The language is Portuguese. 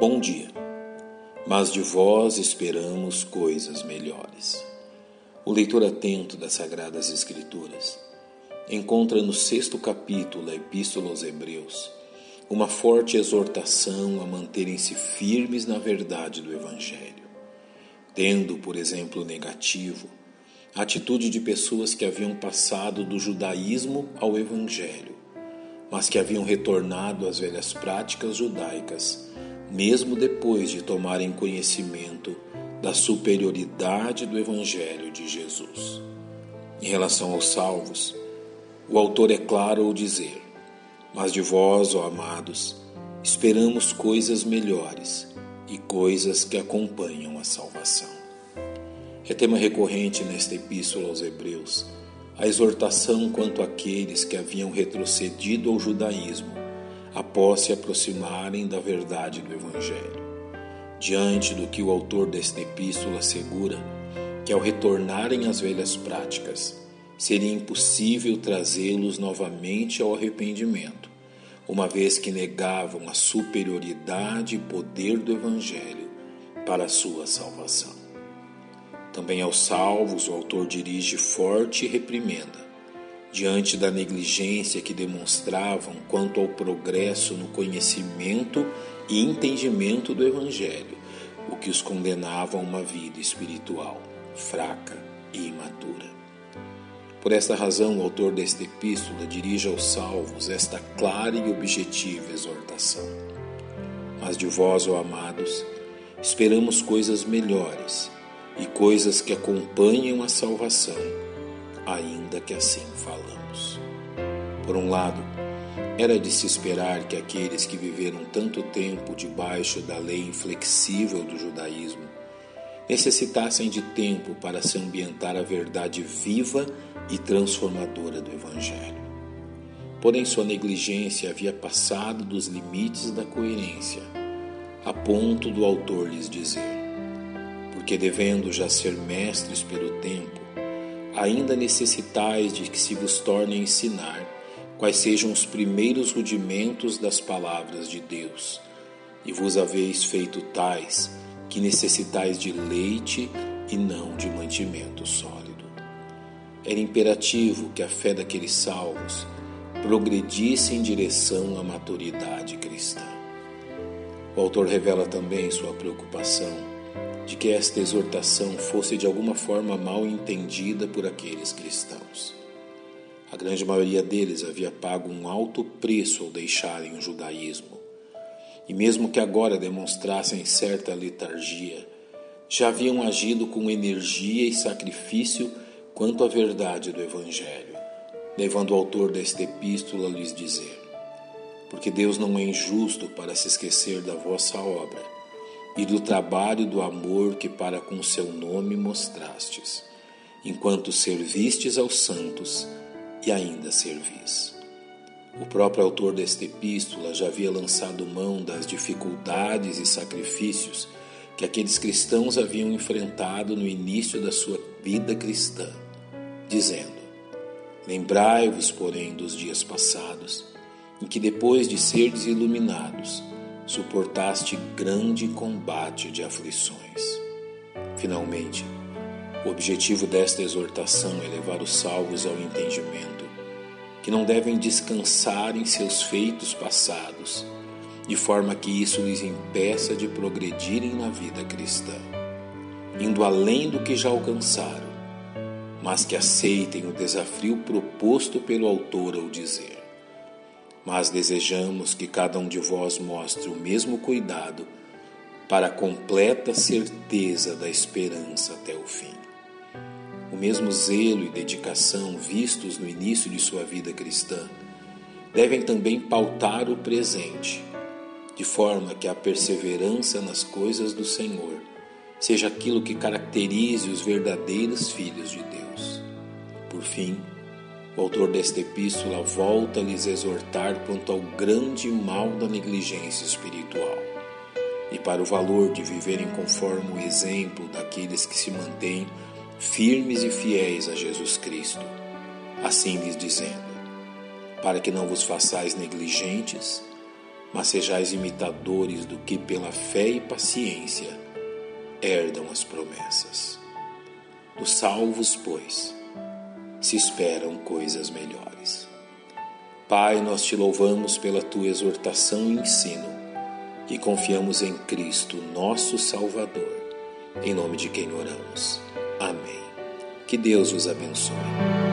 Bom dia, mas de vós esperamos coisas melhores. O leitor atento das Sagradas Escrituras encontra no sexto capítulo da Epístola aos Hebreus uma forte exortação a manterem-se firmes na verdade do Evangelho, tendo, por exemplo, negativo a atitude de pessoas que haviam passado do judaísmo ao Evangelho, mas que haviam retornado às velhas práticas judaicas mesmo depois de tomarem conhecimento da superioridade do Evangelho de Jesus. Em relação aos salvos, o autor é claro ao dizer: Mas de vós, ó amados, esperamos coisas melhores e coisas que acompanham a salvação. É tema recorrente nesta epístola aos Hebreus a exortação quanto àqueles que haviam retrocedido ao judaísmo após se aproximarem da verdade do Evangelho. Diante do que o autor desta epístola assegura, que ao retornarem às velhas práticas, seria impossível trazê-los novamente ao arrependimento, uma vez que negavam a superioridade e poder do Evangelho para a sua salvação. Também aos salvos, o autor dirige forte reprimenda diante da negligência que demonstravam quanto ao progresso no conhecimento e entendimento do Evangelho, o que os condenava a uma vida espiritual fraca e imatura. Por esta razão, o autor desta epístola dirige aos salvos esta clara e objetiva exortação. Mas de vós, ó amados, esperamos coisas melhores e coisas que acompanham a salvação ainda que assim falamos. Por um lado, era de se esperar que aqueles que viveram tanto tempo debaixo da lei inflexível do judaísmo necessitassem de tempo para se ambientar à verdade viva e transformadora do Evangelho. Porém, sua negligência havia passado dos limites da coerência, a ponto do autor lhes dizer: porque devendo já ser mestres pelo tempo, ainda necessitais de que se vos torne a ensinar quais sejam os primeiros rudimentos das palavras de Deus, e vos haveis feito tais que necessitais de leite e não de mantimento sólido. Era imperativo que a fé daqueles salvos progredisse em direção à maturidade cristã. O autor revela também sua preocupação de que esta exortação fosse de alguma forma mal entendida por aqueles cristãos. A grande maioria deles havia pago um alto preço ao deixarem o judaísmo, e mesmo que agora demonstrassem certa letargia, já haviam agido com energia e sacrifício quanto à verdade do Evangelho, levando o autor desta epístola a lhes dizer: Porque Deus não é injusto para se esquecer da vossa obra e do trabalho do amor que para com seu nome mostrastes, enquanto servistes aos santos e ainda servis. O próprio autor desta epístola já havia lançado mão das dificuldades e sacrifícios que aqueles cristãos haviam enfrentado no início da sua vida cristã, dizendo: Lembrai-vos, porém, dos dias passados, em que depois de serdes iluminados, suportaste grande combate de aflições. Finalmente, o objetivo desta exortação é levar os salvos ao entendimento que não devem descansar em seus feitos passados, de forma que isso lhes impeça de progredirem na vida cristã, indo além do que já alcançaram, mas que aceitem o desafio proposto pelo autor ao dizer: mas desejamos que cada um de vós mostre o mesmo cuidado para a completa certeza da esperança até o fim. O mesmo zelo e dedicação vistos no início de sua vida cristã devem também pautar o presente, de forma que a perseverança nas coisas do Senhor seja aquilo que caracterize os verdadeiros filhos de Deus. Por fim, o autor desta epístola volta a lhes exortar quanto ao grande mal da negligência espiritual e para o valor de viverem conforme o exemplo daqueles que se mantêm firmes e fiéis a Jesus Cristo. Assim lhes dizendo: para que não vos façais negligentes, mas sejais imitadores do que pela fé e paciência herdam as promessas. Dos salvos, pois, se esperam coisas melhores. Pai, nós te louvamos pela tua exortação e ensino e confiamos em Cristo, nosso Salvador, em nome de quem oramos. Amém. Que Deus os abençoe.